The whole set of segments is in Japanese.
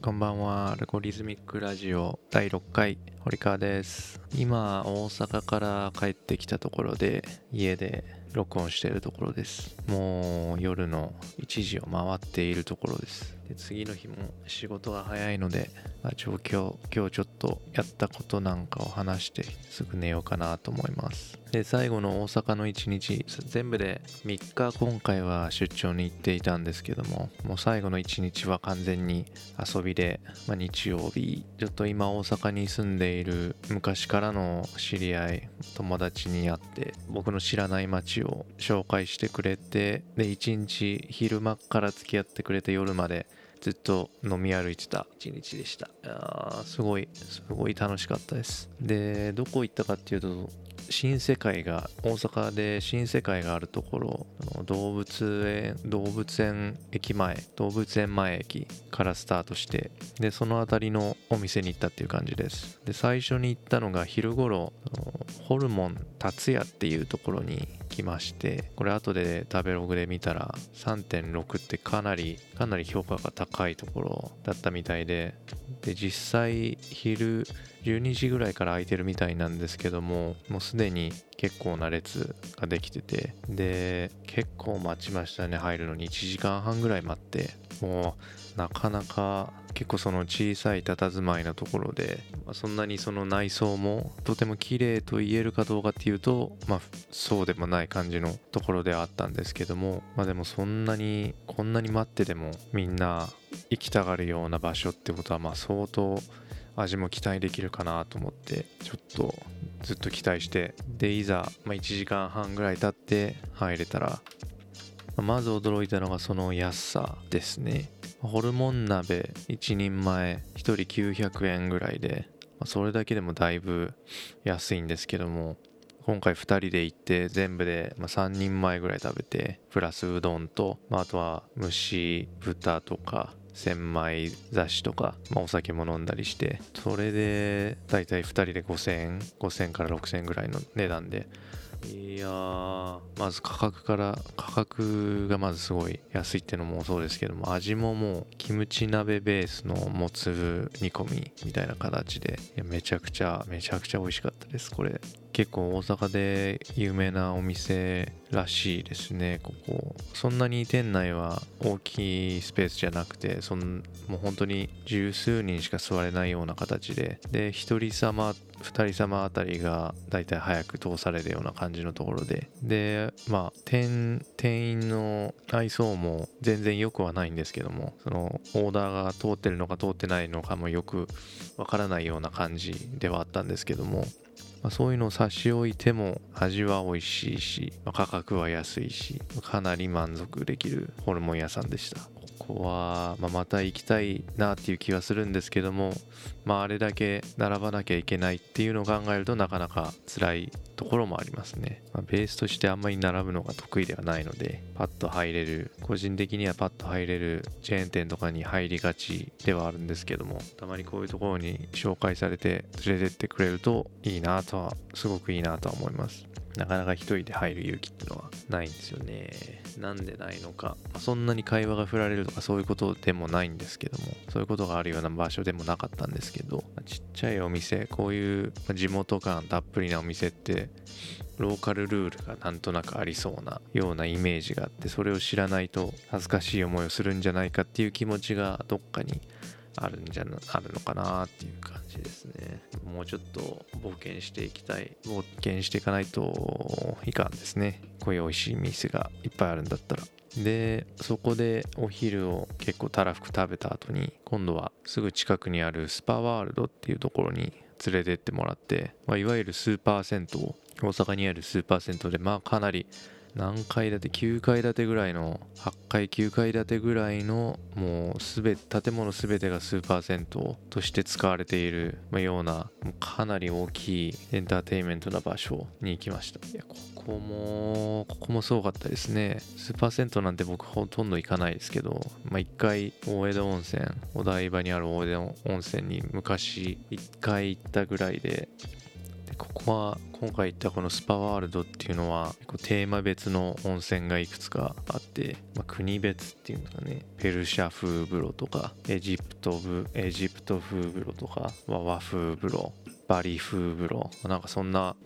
こんばんは。アルゴリズミックラジオ第6回、堀川です。今、大阪から帰ってきたところで、家で録音しているところです。もう夜の1時を回っているところです。で次の日も仕事が早いので、まあ状況、今日ちょっとやったことなんかを話して、すぐ寝ようかなと思います。で、最後の大阪の1日、全部で3日今回は出張に行っていたんですけども、もう最後の1日は完全に遊びで、まあ、日曜日ちょっと今大阪に住んでいる昔からの知り合い友達に会って僕の知らない街を紹介してくれてで一日昼間から付き合ってくれて夜までずっと飲み歩いてた。一日でした。いやーすごいすごい楽しかったです。でどこ行ったかっていうと新世界が大阪で新世界があるところ動物園動物園駅前動物園前駅からスタートしてでその辺りのお店に行ったっていう感じです。で最初に行ったのが昼頃ホルモン達也っていうところに来ましてこれ後で食べログで見たら3.6ってかなりかなり評価が高いところだったみたいでで実際昼12時ぐらいから空いてるみたいなんですけどももうすでに結構な列ができててで結構待ちましたね入るのに。1時間半ぐらい待ってもうなかなか結構その小さい佇まいのところで、まあそんなにその内装もとても綺麗と言えるかどうかっていうとまあそうでもない感じのところではあったんですけどもまあでもそんなにこんなに待ってでもみんな行きたがるような場所ってことはまあ相当味も期待できるかなと思ってちょっとずっと期待してでいざ、ま、1時間半ぐらい経って入れたらまず驚いたのがその安さですね。ホルモン鍋1人前1人900円ぐらいでそれだけでもだいぶ安いんですけども今回2人で行って全部で3人前ぐらい食べてプラスうどんと、あ、とは蒸し豚とか千枚刺しとか、まあ、お酒も飲んだりしてそれでだいたい2人で5000円5000から6000円ぐらいの値段でいやーまず価格から価格がまずすごい安いってのもそうですけども味ももうキムチ鍋ベースのもつ煮込みみたいな形でいやめちゃくちゃめちゃくちゃ美味しかったですこれ。結構大阪で有名なお店らしいですね。ここ。そんなに店内は大きいスペースじゃなくてそんもう本当に十数人しか座れないような形で。で一人様2人様あたりがだいたい早く通されるような感じのところで。でまあ店店員の愛想も全然良くはないんですけどもそのオーダーが通ってるのか通ってないのかもよくわからないような感じではあったんですけども。まあ、そういうのを差し置いても味は美味しいし、まあ価格は安いしかなり満足できるホルモン屋さんでした。こは、まあ、また行きたいなっていう気はするんですけども、まあ、あれだけ並ばなきゃいけないっていうのを考えるとなかなか辛いところもありますね、まあ、ベースとしてあんまり並ぶのが得意ではないのでパッと入れる個人的にはパッと入れるチェーン店とかに入りがちではあるんですけどもたまにこういうところに紹介されて連れてってくれるといいなとはすごくいいなとは思います。なかなか一人で入る勇気っていうのはないんですよね。なんでないのか。そんなに会話が振られるとかそういうことでもないんですけども、そういうことがあるような場所でもなかったんですけど、ちっちゃいお店、こういう地元感たっぷりなお店って、ローカルルールがなんとなくありそうなようなイメージがあって、それを知らないと恥ずかしい思いをするんじゃないかっていう気持ちがどっかにあるんじゃなあるのかなっていう感じですね。もうちょっと冒険していきたい冒険していかないといかんですね。こういう美味しい店がいっぱいあるんだったら。でそこでお昼を結構たらふく食べた後に今度はすぐ近くにあるスパワールドっていうところに連れてってもらって、まあ、いわゆるスーパー銭湯大阪にあるスーパー銭湯でまあかなり何階建て9階建てぐらいの8階9階建てぐらいのもうすべ建物すべてがスーパー銭湯として使われているようなうかなり大きいエンターテインメントな場所に行きました。いやここもここもすごかったですね。スーパー銭湯なんて僕ほとんど行かないですけど、まあ、1回大江戸温泉お台場にある大江戸温泉に昔1回行ったぐらいでここは今回行ったこのスパワールドっていうのはテーマ別の温泉がいくつかあって、まあ、国別っていうんですかね。ペルシャ風風呂とかエジプトエジプト風風呂とか和風風呂バリ風風呂なんかそんな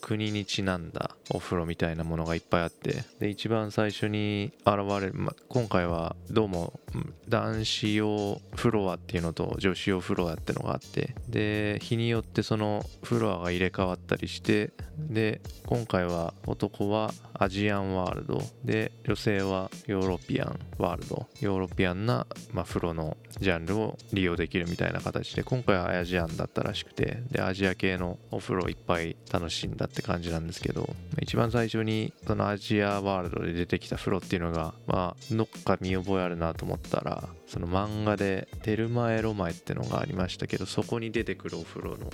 国にちなんだお風呂みたいなものがいっぱいあってで一番最初に現れる、ま、今回はどうも男子用フロアっていうのと女子用フロアっていうのがあってで日によってそのフロアが入れ替わったりしてで今回は男はアジアンワールドで女性はヨーロピアンワールドヨーロピアンな、まあ、風呂のジャンルを利用できるみたいな形で今回はアジアンだったらしくてでアジア系のお風呂いっぱい楽しんだって感じなんですけど一番最初にそのアジアワールドで出てきた風呂っていうのがまあどっか見覚えあるなと思ったらその漫画で「テルマエロマエ」ってのがありましたけどそこに出てくるお風呂の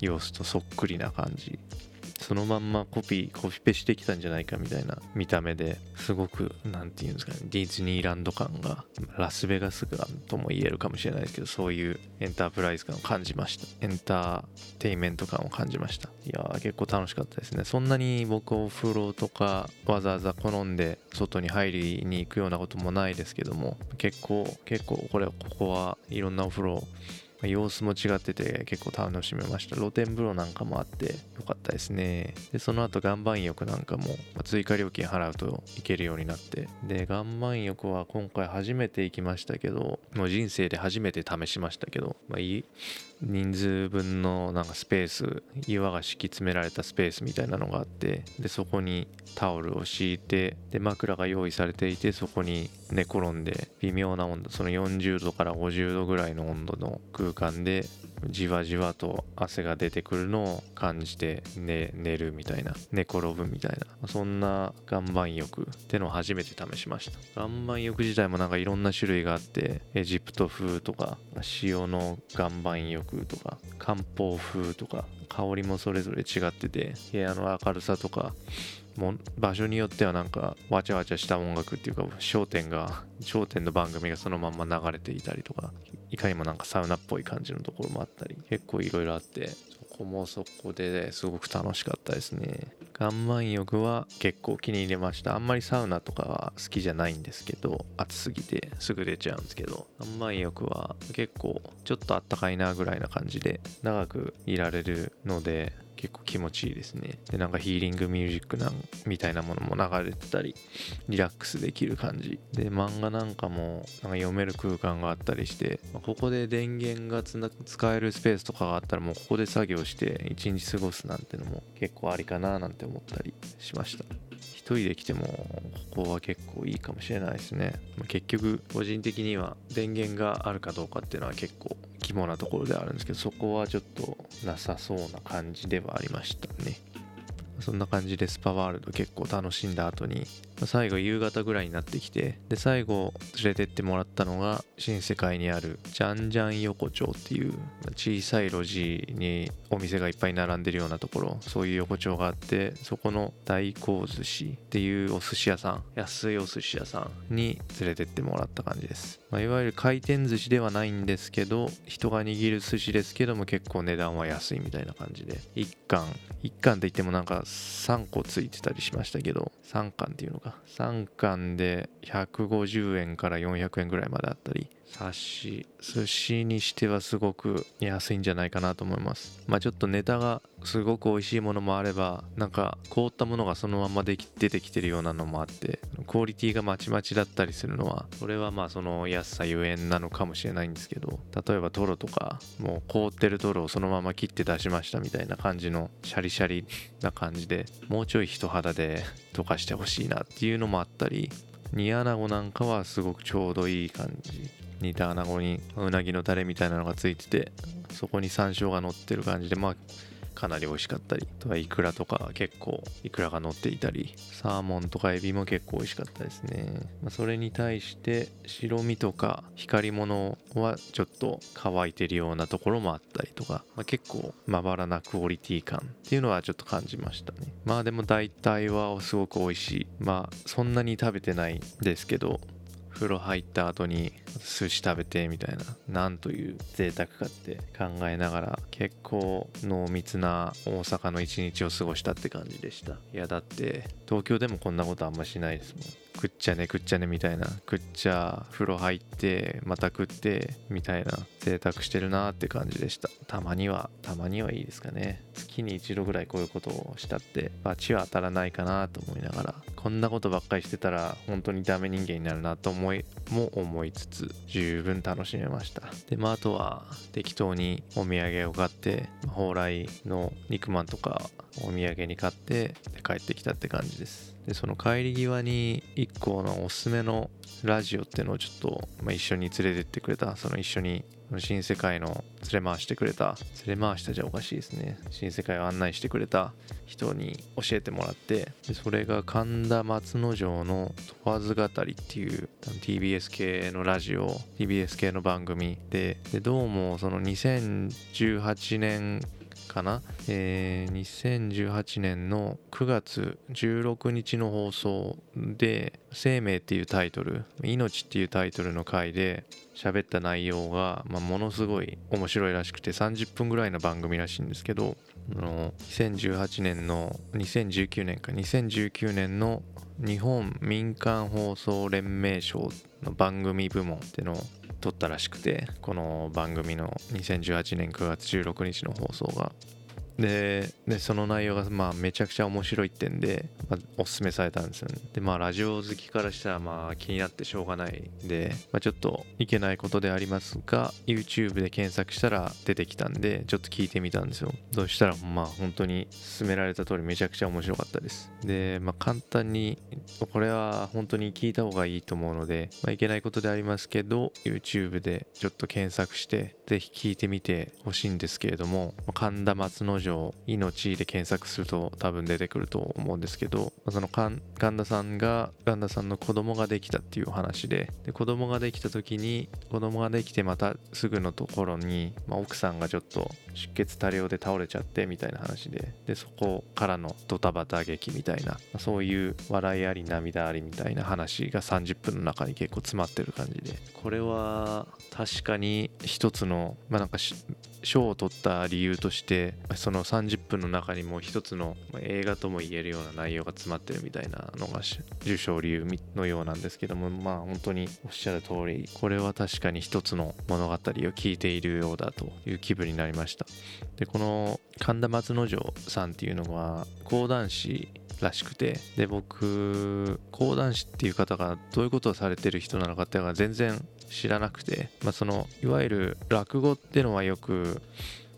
様子とそっくりな感じ。そのまんまコピーコピペしてきたんじゃないかみたいな見た目ですごく何て言うんですかねディズニーランド感がラスベガス感とも言えるかもしれないですけどそういうエンタープライズ感を感じました。エンターテイメント感を感じました。いやー結構楽しかったですね。そんなに僕お風呂とかわざわざ好んで外に入りに行くようなこともないですけども結構結構これここはいろんなお風呂様子も違ってて結構楽しめました。露天風呂なんかもあってよかったですね。でその後岩盤浴なんかも追加料金払うと行けるようになって。で岩盤浴は今回初めて行きましたけどもう人生で初めて試しましたけど、まあ、いい？人数分のなんかスペース岩が敷き詰められたスペースみたいなのがあってでそこにタオルを敷いてで枕が用意されていてそこに寝転んで微妙な温度その40度から50度ぐらいの温度の空間でじわじわと汗が出てくるのを感じて寝寝るみたいな寝転ぶみたいなそんな岩盤浴ってのを初めて試しました。岩盤浴自体もなんかいろんな種類があってエジプト風とか塩の岩盤浴とか漢方風とか香りもそれぞれ違ってて部屋の明るさとかも場所によってはなんかわちゃわちゃした音楽っていうか焦点が焦点の番組がそのまんま流れていたりとかいかにもなんかサウナっぽい感じのところもあったり結構いろいろあってそこもそこですごく楽しかったですね。岩盤浴は結構気に入れました。あんまりサウナとかは好きじゃないんですけど暑すぎてすぐ出ちゃうんですけど岩盤浴は結構ちょっとあったかいなぐらいな感じで長くいられるので結構気持ちいいですね。でなんかヒーリングミュージックなんみたいなものも流れてたりリラックスできる感じ。で漫画なんかもなんか読める空間があったりしてまここで電源が使えるスペースとかがあったらもうここで作業して一日過ごすなんてのも結構ありかななんて思ったりしました。一人で来てもここは結構いいかもしれないですね。ま結局個人的には電源があるかどうかっていうのは結構肝なところではあるんですけどそこはちょっとなさそうな感じではありましたね。そんな感じでスパワールド結構楽しんだ後に最後夕方ぐらいになってきてで最後連れてってもらったのが新世界にあるジャンジャン横丁っていう小さい路地にお店がいっぱい並んでるようなところ。そういう横丁があってそこの大光寿司っていうお寿司屋さん安いお寿司屋さんに連れてってもらった感じです、まあ、いわゆる回転寿司ではないんですけど人が握る寿司ですけども結構値段は安いみたいな感じで。1貫。1貫って言ってもなんか3個ついてたりしましたけど3貫っていうのか3巻で150円から400円ぐらいまであったり。刺し寿司にしてはすごく安いんじゃないかなと思います。まあちょっとネタがすごく美味しいものもあればなんか凍ったものがそのままでき出てきてるようなのもあってクオリティがまちまちだったりするのはそれはまあその安さゆえんなのかもしれないんですけど例えばトロとかもう凍ってるトロをそのまま切って出しましたみたいな感じのシャリシャリな感じでもうちょい人肌で 溶かしてほしいなっていうのもあったり煮穴子なんかはすごくちょうどいい感じ。煮た穴子にうなぎのタレみたいなのがついててそこに山椒が乗ってる感じでまあかなり美味しかったりあとかイクラとか結構イクラが乗っていたりサーモンとかエビも結構美味しかったですね、まあ、それに対して白身とか光り物はちょっと乾いてるようなところもあったりとか、まあ、結構まばらなクオリティ感っていうのはちょっと感じましたね。まあでも大体はすごく美味しい。まあそんなに食べてないですけど風呂入った後に寿司食べてみたいななんという贅沢かって考えながら結構濃密な大阪の一日を過ごしたって感じでした。いやだって東京でもこんなことあんましないですもん。食っちゃね食っちゃねみたいな。食っちゃ風呂入ってまた食ってみたいな。贅沢してるなーって感じでした。たまにはたまにはいいですかね。月に一度ぐらいこういうことをしたって罰は当たらないかなと思いながら。こんなことばっかりしてたら本当にダメ人間になるなと思いも思いつつ十分楽しめました。でまああとは適当にお土産を買って蓬莱の肉まんとかお土産に買って帰ってきたって感じです。でその帰り際に1個のおすすめのラジオっていうのをちょっと、まあ、一緒に連れてってくれた。その一緒に新世界の連れ回してくれた。連れ回したじゃおかしいですね。新世界を案内してくれた人に教えてもらって。でそれが神田松之丞の「問わず語り」っていう TBS 系のラジオ TBS 系の番組で。でどうもその2018年かな、えー、2018年の9月16日の放送で「生命」っていうタイトル「命」っていうタイトルの回で喋った内容が、まあ、ものすごい面白いらしくて30分ぐらいの番組らしいんですけどの2018年の2019年か2019年の日本民間放送連盟賞の番組部門っての撮ったらしくてこの番組の2018年9月16日の放送が。ででその内容がまあめちゃくちゃ面白いってんで、まあ、おすすめされたんですよね。でまあラジオ好きからしたらまあ気になってしょうがないんで、まあ、ちょっといけないことでありますが YouTube で検索したら出てきたんでちょっと聞いてみたんですよ。そしたらまあ本当に勧められた通りめちゃくちゃ面白かったです。でまあ簡単にこれは本当に聞いた方がいいと思うので、まあ、いけないことでありますけど YouTube でちょっと検索してぜひ聞いてみてほしいんですけれども神田松之女命で検索すると多分出てくると思うんですけどその神田さんが神田さんの子供ができたっていう話でで子供ができた時に子供ができてまたすぐのところに、まあ、奥さんがちょっと出血多量で倒れちゃってみたいな話ででそこからのドタバタ劇みたいなそういう笑いあり涙ありみたいな話が30分の中に結構詰まってる感じで。これは確かに一つのまあなんか賞を取った理由としてその30分の中にも一つの映画とも言えるような内容が詰まってるみたいなのが受賞理由のようなんですけどもまあ本当におっしゃる通りこれは確かに一つの物語を聞いているようだという気分になりました。でこの神田松之丞さんっていうのは講談師らしくてで僕講談師っていう方がどういうことをされてる人なのかっていうのが全然知らなくて、まあ、そのいわゆる落語っていうのはよく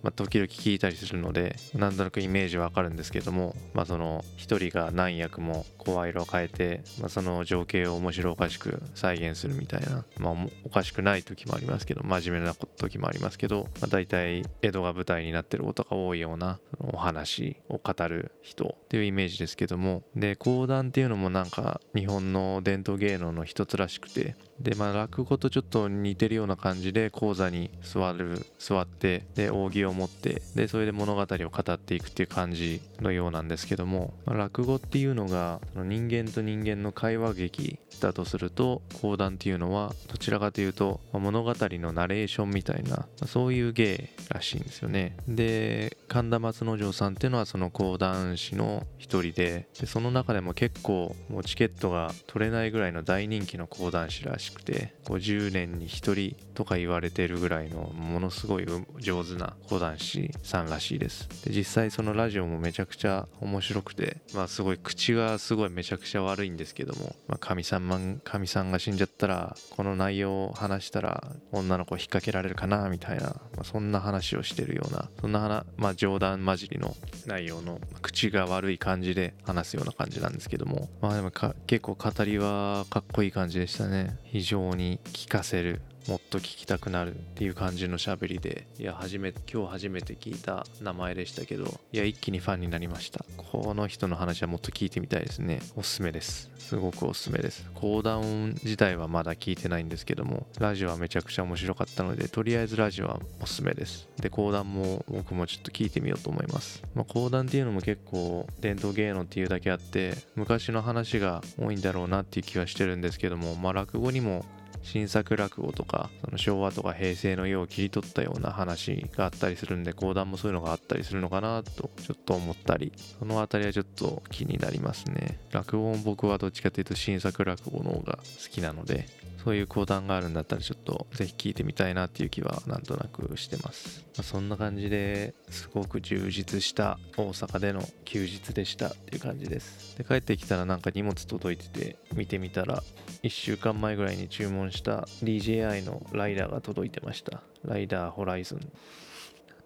まあ、時々聞いたりするのでなんとなくイメージわかるんですけども、まあ、その一人が何役も声色を変えて、まあ、その情景を面白おかしく再現するみたいな、まあ、おかしくない時もありますけど真面目な時もありますけど、まあ、大体江戸が舞台になってることが多いようなお話を語る人っていうイメージですけどもで講談っていうのもなんか日本の伝統芸能の一つらしくてでまあ落語とちょっと似てるような感じで講座に座る座ってで扇を持ってでそれで物語を語っていくっていう感じのようなんですけども、まあ、落語っていうのが人間と人間の会話劇だとすると講談っていうのはどちらかというと、まあ、物語のナレーションみたいな、まあ、そういう芸らしいんですよね。で神田松之丞さんっていうのはその講談師の一人ででその中でも結構もうチケットが取れないぐらいの大人気の講談師らしいくて50年に1人とか言われてるぐらいのものすごい上手な講談師さんらしいです。で実際そのラジオもめちゃくちゃ面白くてまあすごい口がすごいめちゃくちゃ悪いんですけどもかみ、まあ、さんかみさんが死んじゃったらこの内容を話したら女の子引っ掛けられるかなみたいな、まあ、そんな話をしてるようなそんな、まあ、冗談交じりの内容の口が悪い感じで話すような感じなんですけどもまあでも結構語りはかっこいい感じでしたね。非常に効かせるもっと聞きたくなるっていう感じの喋りでいや初め今日初めて聞いた名前でしたけどいや一気にファンになりました。この人の話はもっと聞いてみたいですね。おすすめです。すごくおすすめです。講談自体はまだ聞いてないんですけどもラジオはめちゃくちゃ面白かったのでとりあえずラジオはおすすめです。で講談も僕もちょっと聞いてみようと思います。まあ、講談っていうのも結構伝統芸能っていうだけあって昔の話が多いんだろうなっていう気はしてるんですけどもまあ落語にも新作落語とかその昭和とか平成の世を切り取ったような話があったりするんで講談もそういうのがあったりするのかなとちょっと思ったりその辺りはちょっと気になりますね。落語も僕はどっちかというと新作落語の方が好きなのでそういう講談があるんだったらちょっとぜひ聞いてみたいなっていう気はなんとなくしてます、まあ、そんな感じですごく充実した大阪での休日でしたっていう感じです。で帰ってきたらなんか荷物届いてて見てみたら1週間前ぐらいに注文した DJI のライダーが届いてました。ライダーホライズン。ま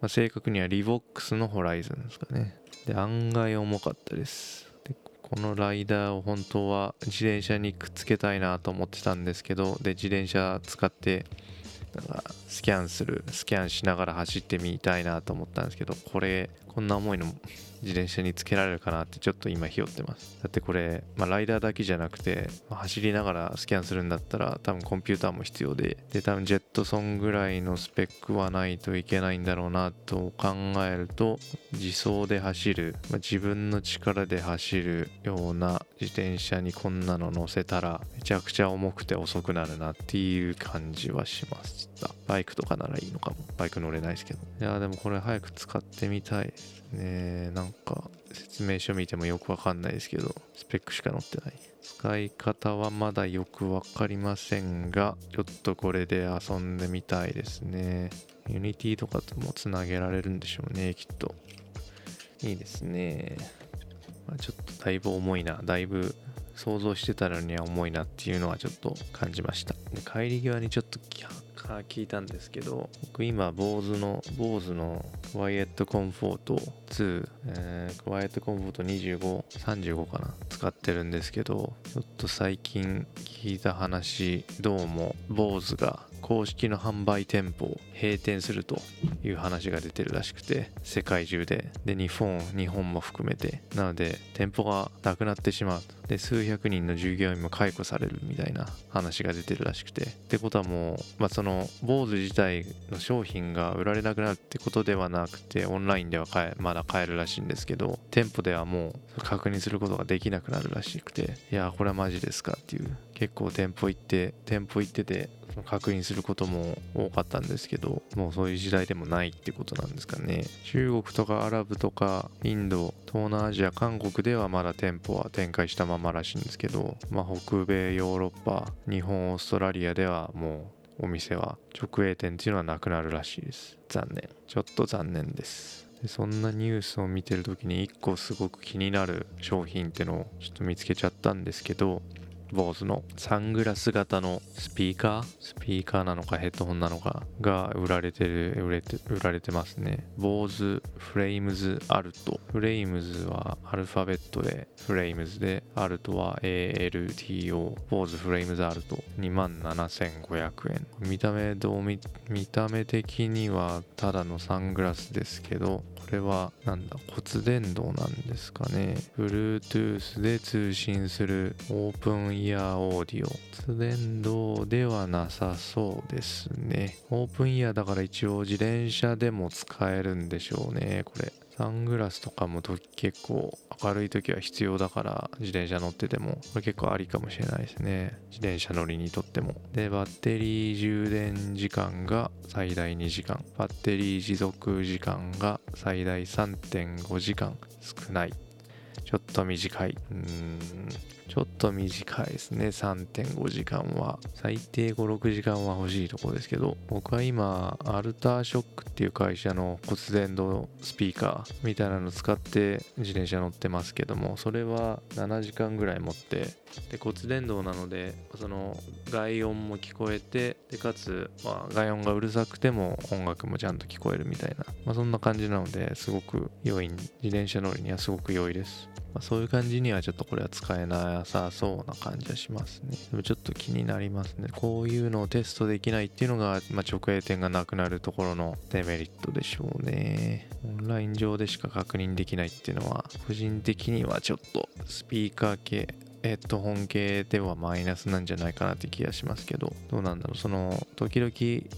あ、正確にはリボックスのホライズンですかね。で案外重かったですこのライダーを本当は自転車にくっつけたいなと思ってたんですけどで自転車使ってスキャンするスキャンしながら走ってみたいなと思ったんですけどこれこんな重いの自転車につけられるかなってちょっと今ひよってます。だってこれ、まあ、ライダーだけじゃなくて、まあ、走りながらスキャンするんだったら多分コンピューターも必要でで多分ジェットソンぐらいのスペックはないといけないんだろうなと考えると自走で走る、まあ、自分の力で走るような自転車にこんなの乗せたらめちゃくちゃ重くて遅くなるなっていう感じはしました。バイクとかならいいのかも。バイク乗れないですけど。いやでもこれ早く使ってみたい。ねなんか説明書見てもよくわかんないですけどスペックしか載ってない。使い方はまだよくわかりませんがちょっとこれで遊んでみたいですね。Unity とかともつなげられるんでしょうねきっと。いいですね、まあ、ちょっとだいぶ重いな。だいぶ想像してたのには重いなっていうのはちょっと感じました。で帰り際にちょっと聞いたんですけど僕今 BOSE の BOSE のクワイエットコンフォート2、えー、クワイエットコンフォート2535かな使ってるんですけどちょっと最近聞いた話どうも BOSE が公式の販売店舗を閉店するという話が出てるらしくて世界中で。で日本日本も含めて。なので店舗がなくなってしまうで数百人の従業員も解雇されるみたいな話が出てるらしくて。ってことはもう、まあ、その BOSE 自体の商品が売られなくなるってことではなくてオンラインでは買えまだ買えるらしいんですけど店舗ではもう確認することができなくなるらしくて。いやこれはマジですかっていう。結構店舗行って店舗行ってて確認することも多かったんですけどもうそういう時代でもないってことなんですかね。中国とかアラブとかインド東南アジア韓国ではまだ店舗は展開したままらしいんですけど、まあ、北米ヨーロッパ日本オーストラリアではもうお店は直営店っていうのはなくなるらしいです。残念。ちょっと残念です。でそんなニュースを見てる時に1個すごく気になる商品ってのをちょっと見つけちゃったんですけど BOSE の？サングラス型のスピーカー？スピーカーなのかヘッドホンなのか？が売られてる売れて売られてますね。BOSE フレイムズアルト。フレイムズはアルファベットでフレイムズでアルトは ALTO BOSE フレイムズアルト。27,500円。見た目どう見見た目的にはただのサングラスですけどこれはなんだ？骨伝導なんですかね。Bluetooth で通信するオープンイヤーオーディオ。骨伝導ではなさそうですね。オープンイヤーだから一応自転車でも使えるんでしょうね。これ。サングラスとかも結構明るい時は必要だから自転車乗ってても。これ結構ありかもしれないですね。自転車乗りにとっても。でバッテリー充電時間が最大2時間。バッテリー持続時間が最大3.5時間。少ない。ちょっと短い。うん。ちょっと短いですね。3.5時間は。最低5、6時間は欲しいところですけど、僕は今、アルターショックっていう会社の骨伝導スピーカーみたいなの使って自転車乗ってますけども、それは7時間ぐらい持ってで骨伝導なのでその外音も聞こえてでかつ、まあ、外音がうるさくても音楽もちゃんと聞こえるみたいな、まあ、そんな感じなのですごく良い自転車乗りにはすごく良いですまあ、そういう感じにはちょっとこれは使えないさそうな感じはしますね。でもちょっと気になりますね。こういうのをテストできないっていうのが、まあ、直営店がなくなるところのデメリットでしょうね。オンライン上でしか確認できないっていうのは、個人的にはちょっとスピーカー系ヘッドホン系ではマイナスなんじゃないかなって気がしますけど、どうなんだろう？その、時々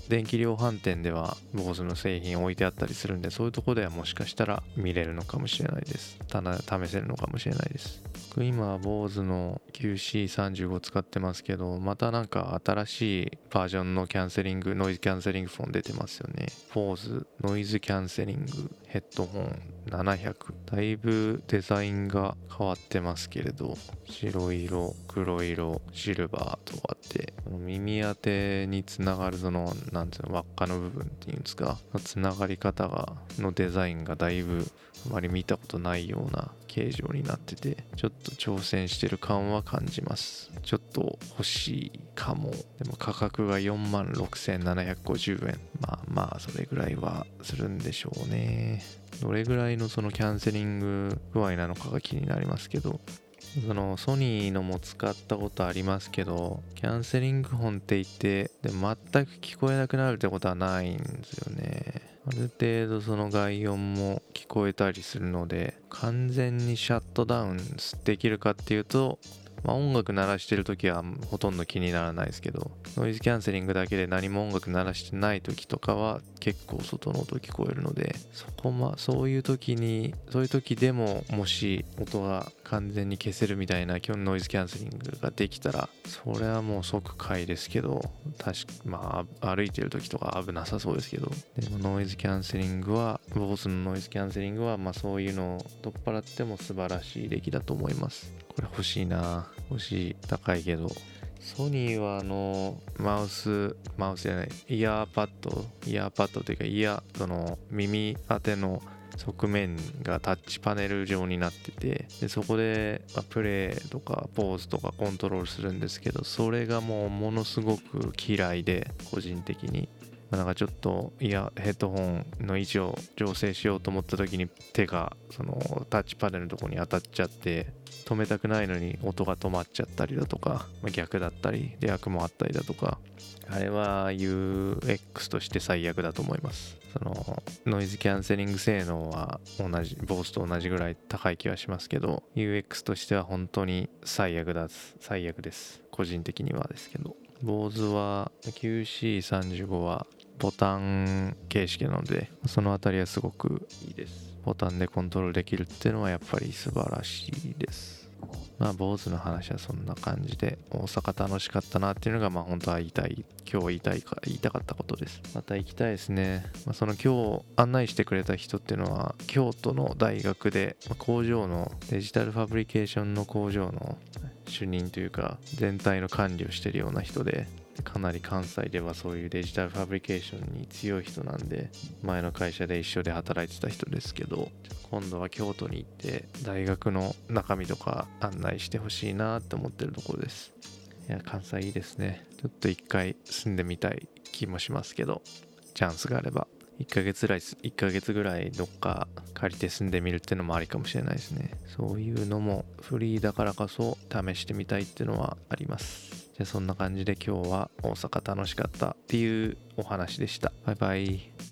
電気量販店では BOSE の製品置いてあったりするんで、そういうとこではもしかしたら見れるのかもしれないです。ただ、試せるのかもしれないです。僕今、BOSE の QC35 使ってますけど、またなんか新しいバージョンのキャンセリング、ノイズキャンセリングフォン出てますよね。BOSE ノイズキャンセリングヘッドホン700だいぶデザインが変わってますけれど白色黒色シルバーとかって耳当てにつながるその何ていうの輪っかの部分っていうんですかつながり方がのデザインがだいぶあまり見たことないような形状になっててちょっと挑戦してる感は感じます。ちょっと欲しいかも。でも価格が4万6750円。まあまあそれぐらいはするんでしょうね。どれぐらいのそのキャンセリング具合なのかが気になりますけど。そのソニーのも使ったことありますけどキャンセリング本って言ってで全く聞こえなくなるってことはないんですよね。ある程度その外音も聞こえたりするので完全にシャットダウンできるかっていうとまあ、音楽鳴らしてる時はほとんど気にならないですけどノイズキャンセリングだけで何も音楽鳴らしてない時とかは結構外の音聞こえるのでそこまそういう時にそういう時でももし音が完全に消せるみたいな今日ノイズキャンセリングができたらそれはもう即買いですけど確かまあ歩いてる時とか危なさそうですけど。でもノイズキャンセリングは BOSE のノイズキャンセリングはまあそういうのを取っ払っても素晴らしい出来だと思います。これ欲しいな。欲しい高いけど。ソニーはあのマウスマウスじゃない。イヤーパッド。イヤーパッドというかイヤーその耳当ての側面がタッチパネル状になっててでそこで、まあ、プレイとかポーズとかコントロールするんですけどそれがもうものすごく嫌いで個人的に。なんかちょっといやヘッドホンの位置を調整しようと思った時に手がそのタッチパネルのとこに当たっちゃって止めたくないのに音が止まっちゃったりだとか、まあ、逆だったり逆もあったりだとかあれは UX として最悪だと思います。そのノイズキャンセリング性能は同じボースと同じぐらい高い気はしますけど UX としては本当に最悪だ最悪です。個人的にはですけど。BOSE は QC35 はボタン形式なのでその辺りはすごくいいです。ボタンでコントロールできるっていうのはやっぱり素晴らしいです。まあ坊主の話はそんな感じで大阪楽しかったなっていうのがまあ本当は言いたい今日言いたいか言いたかったことです。また行きたいですね、まあ、その今日案内してくれた人っていうのは京都の大学で工場のデジタルファブリケーションの工場の主任というか全体の管理をしてるような人でかなり関西ではそういうデジタルファブリケーションに強い人なんで前の会社で一緒で働いてた人ですけど今度は京都に行って大学の中身とか案内してほしいなって思ってるところです。いや関西いいですね。ちょっと一回住んでみたい気もしますけどチャンスがあれば。1ヶ月ぐらい1ヶ月ぐらいどっか借りて住んでみるってのもありかもしれないですね。そういうのもフリーだからこそ試してみたいっていうのはあります。じゃあそんな感じで今日は大阪楽しかったっていうお話でした。バイバイ。